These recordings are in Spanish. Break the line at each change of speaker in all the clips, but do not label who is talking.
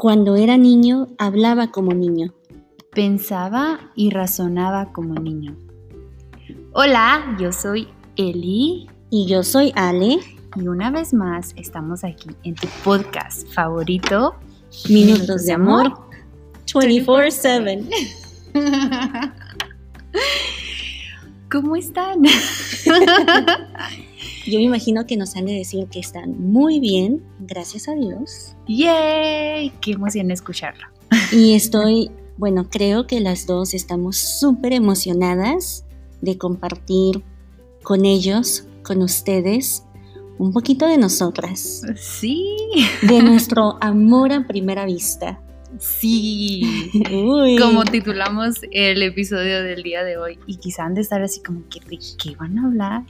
Cuando era niño, hablaba como niño.
Pensaba y razonaba como niño. Hola, yo soy Eli.
Y yo soy Ale.
Y una vez más estamos aquí en tu podcast favorito,
Minutos, de Amor 24/7.
¿Cómo están?
Yo me imagino que nos han de decir que están muy bien, gracias a Dios.
¡Yay! ¡Qué emoción escucharlo!
Y estoy, bueno, creo que las dos estamos súper emocionadas de compartir con ellos, con ustedes, un poquito de nosotras.
Sí.
De nuestro amor a primera vista.
Sí.
Uy.
Como titulamos el episodio del día de hoy. Y quizá han de estar así como que de qué van a hablar.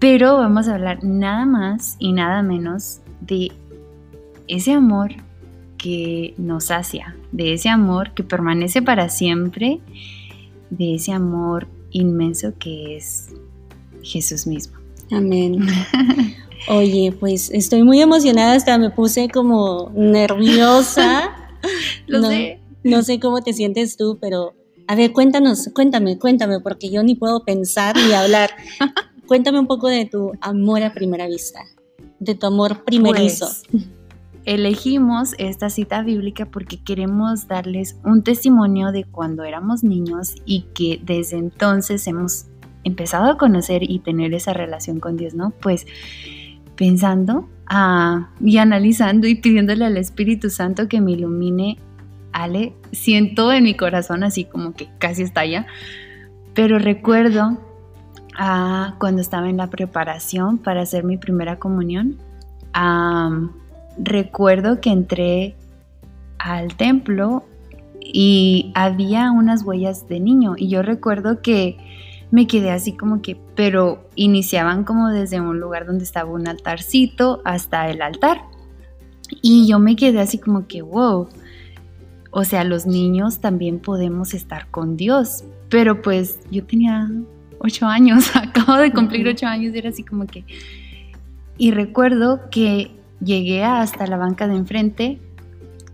Pero vamos a hablar nada más y nada menos de ese amor que nos sacia, de ese amor que permanece para siempre, de ese amor inmenso que es Jesús mismo.
Amén. Oye, pues estoy muy emocionada, hasta me puse como nerviosa.
Lo
no,
sé.
no sé cómo te sientes tú, pero a ver, cuéntanos, cuéntame, cuéntame, porque yo ni puedo pensar ni hablar. cuéntame un poco de tu amor a primera vista, de tu amor primerizo.
Pues, elegimos esta cita bíblica porque queremos darles un testimonio de cuando éramos niños y que desde entonces hemos empezado a conocer y tener esa relación con Dios, ¿no? Pues pensando ah, y analizando y pidiéndole al Espíritu Santo que me ilumine, Ale, siento en mi corazón así como que casi estalla, pero recuerdo ah, cuando estaba en la preparación para hacer mi primera comunión, recuerdo que entré al templo y había unas huellas de niño y yo recuerdo que me quedé así como que, pero iniciaban como desde un lugar donde estaba un altarcito hasta el altar. Y yo me quedé así como que, wow, o sea, los niños también podemos estar con Dios. Pero pues yo tenía ocho años, acabo de cumplir ocho años y era así como que... Y recuerdo que llegué hasta la banca de enfrente,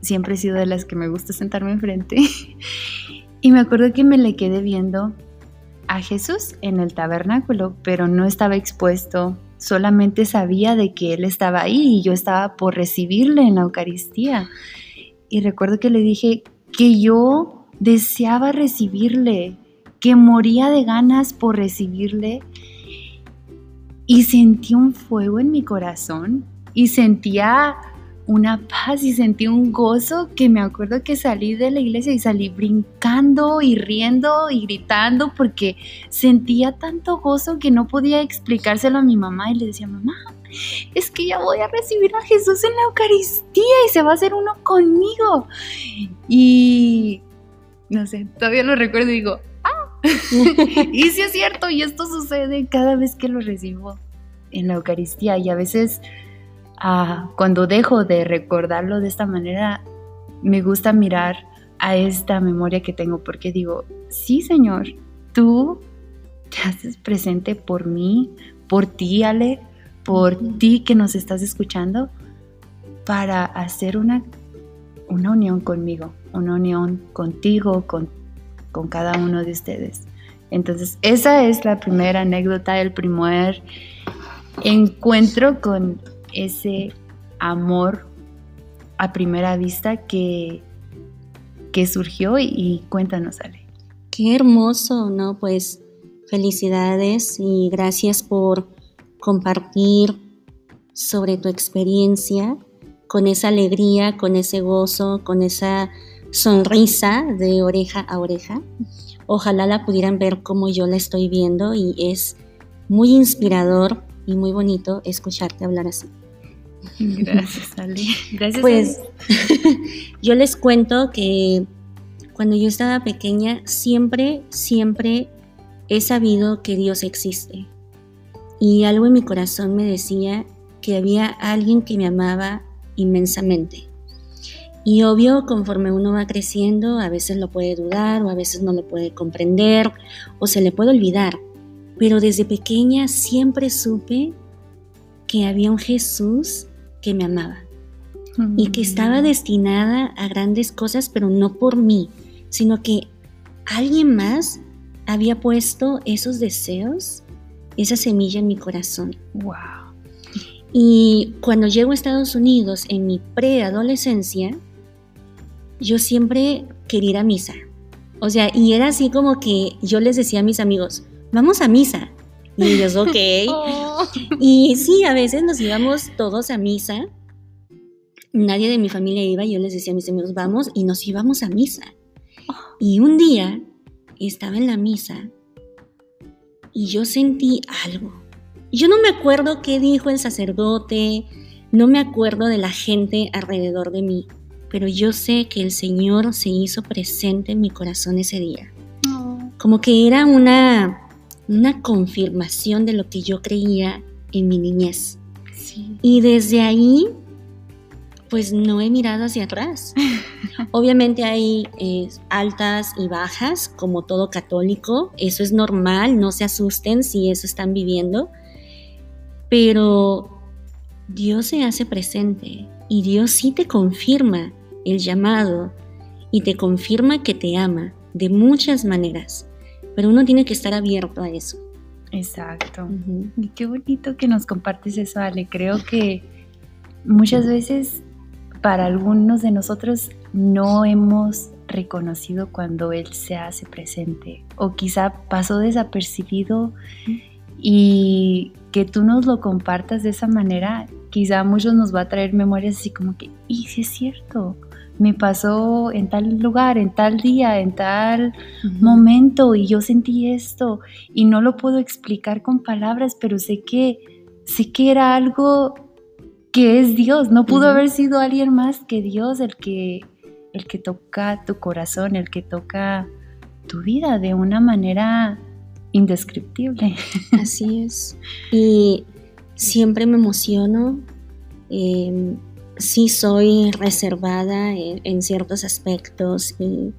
siempre he sido de las que me gusta sentarme enfrente, y me acuerdo que me le quedé viendo a Jesús en el tabernáculo, pero no estaba expuesto, solamente sabía de que Él estaba ahí y yo estaba por recibirle en la Eucaristía. Y recuerdo que le dije que yo deseaba recibirle, que moría de ganas por recibirle y sentí un fuego en mi corazón y sentía una paz y sentí un gozo que me acuerdo que salí de la iglesia y salí brincando y riendo y gritando porque sentía tanto gozo que no podía explicárselo a mi mamá y le decía, mamá, es que ya voy a recibir a Jesús en la Eucaristía y se va a hacer uno conmigo. Y no sé, todavía lo recuerdo y digo, y sí es cierto, y esto sucede cada vez que lo recibo en la Eucaristía y a veces ah, cuando dejo de recordarlo de esta manera, me gusta mirar a esta memoria que tengo porque digo, sí Señor, tú te haces presente por mí, por ti Ale, por ti que nos estás escuchando, para hacer una, una unión conmigo, una unión contigo, con, con cada uno de ustedes. Entonces, esa es la primera anécdota, el primer encuentro con ese amor a primera vista que, que surgió y, y cuéntanos, Ale.
Qué hermoso, ¿no? Pues felicidades y gracias por compartir sobre tu experiencia con esa alegría, con ese gozo, con esa sonrisa de oreja a oreja. Ojalá la pudieran ver como yo la estoy viendo y es muy inspirador y muy bonito escucharte hablar así.
Gracias, Ale. Gracias.
Pues yo les cuento que cuando yo estaba pequeña siempre, siempre he sabido que Dios existe. Y algo en mi corazón me decía que había alguien que me amaba inmensamente. Y obvio, conforme uno va creciendo, a veces lo puede dudar o a veces no lo puede comprender o se le puede olvidar. Pero desde pequeña siempre supe que había un Jesús que me amaba. y que estaba destinada a grandes cosas, pero no por mí, sino que alguien más había puesto esos deseos, esa semilla en mi corazón.
Wow.
Y cuando llego a Estados Unidos en mi preadolescencia, yo siempre quería ir a misa. O sea, y era así como que yo les decía a mis amigos, vamos a misa. Y ellos, ok. Oh. Y sí, a veces nos íbamos todos a misa. Nadie de mi familia iba y yo les decía a mis amigos, vamos, y nos íbamos a misa. Y un día estaba en la misa y yo sentí algo. Yo no me acuerdo qué dijo el sacerdote, no me acuerdo de la gente alrededor de mí, pero yo sé que el Señor se hizo presente en mi corazón ese día. Oh. Como que era una, una confirmación de lo que yo creía en mi niñez. Y desde ahí, pues no he mirado hacia atrás. Obviamente hay eh, altas y bajas, como todo católico, eso es normal, no se asusten si eso están viviendo, pero Dios se hace presente y Dios sí te confirma el llamado y te confirma que te ama de muchas maneras, pero uno tiene que estar abierto a eso.
Exacto. Y qué bonito que nos compartes eso, Ale. Creo que muchas veces para algunos de nosotros no hemos reconocido cuando Él se hace presente o quizá pasó desapercibido y que tú nos lo compartas de esa manera, quizá a muchos nos va a traer memorias así como que, y si es cierto, me pasó en tal lugar, en tal día, en tal momento y yo sentí esto y no lo puedo explicar con palabras, pero sé que sé que era algo que es Dios, no pudo haber sido alguien más que Dios el que el que toca tu corazón, el que toca tu vida de una manera indescriptible.
Así es. Y siempre me emociono. Em, sí soy reservada en, ciertos aspectos y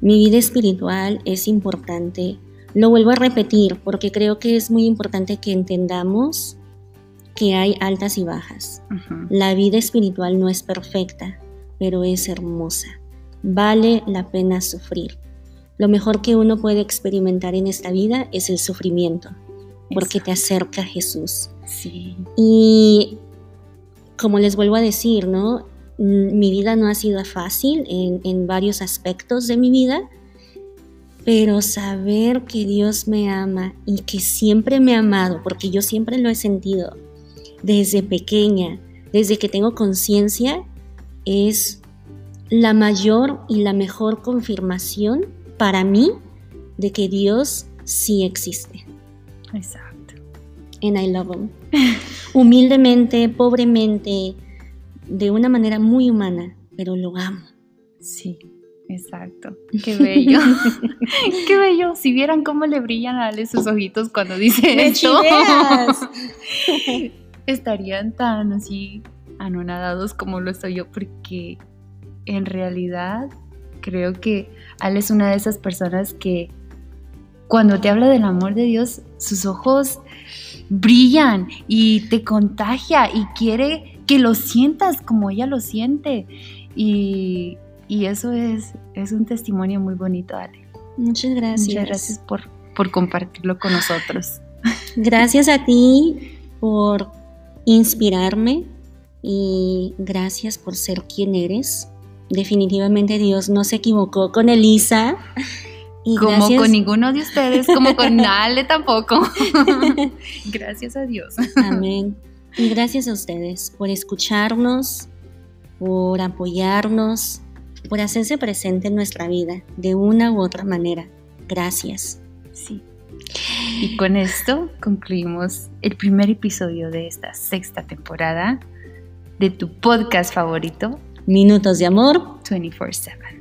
mi vida espiritual es importante. Lo vuelvo a repetir porque creo que es muy importante que entendamos que hay altas y bajas. La vida espiritual no es perfecta, pero es hermosa. Vale la pena sufrir. Lo mejor que uno puede experimentar en esta vida es el sufrimiento, porque te acerca a Jesús.
Sí.
Y como les vuelvo a decir, ¿no? Mm, mi vida no ha sido fácil en, varios aspectos de mi vida, pero saber que Dios me ama y que siempre me ha amado, porque yo siempre lo he sentido desde pequeña, desde que tengo conciencia, es la mayor y la mejor confirmación para mí de que Dios sí existe.
Exacto
and I love him. Humildemente, pobremente, de una manera muy humana, pero lo amo.
Sí, exacto. Qué bello. Qué bello. Si vieran cómo le brillan a Ale sus ojitos cuando dice esto. Estarían tan así anonadados como lo estoy yo, porque en realidad creo que Ale es una de esas personas que cuando te habla del amor de Dios, sus ojos brillan y te contagia y quiere que lo sientas como ella lo siente. Y, eso es, es un testimonio muy bonito, Ale.
Muchas gracias.
Muchas gracias por, por compartirlo con nosotros.
Gracias a ti por inspirarme y gracias por ser quien eres. Definitivamente Dios no se equivocó con Elisa
como con ninguno de ustedes, como con Ale tampoco. gracias a Dios.
Amén. Y gracias a ustedes por escucharnos, por apoyarnos, por hacerse presente en nuestra vida de una u otra manera. Gracias.
Sí. Y con esto concluimos el primer episodio de esta sexta temporada de tu podcast favorito,
Minutos de Amor
24/7.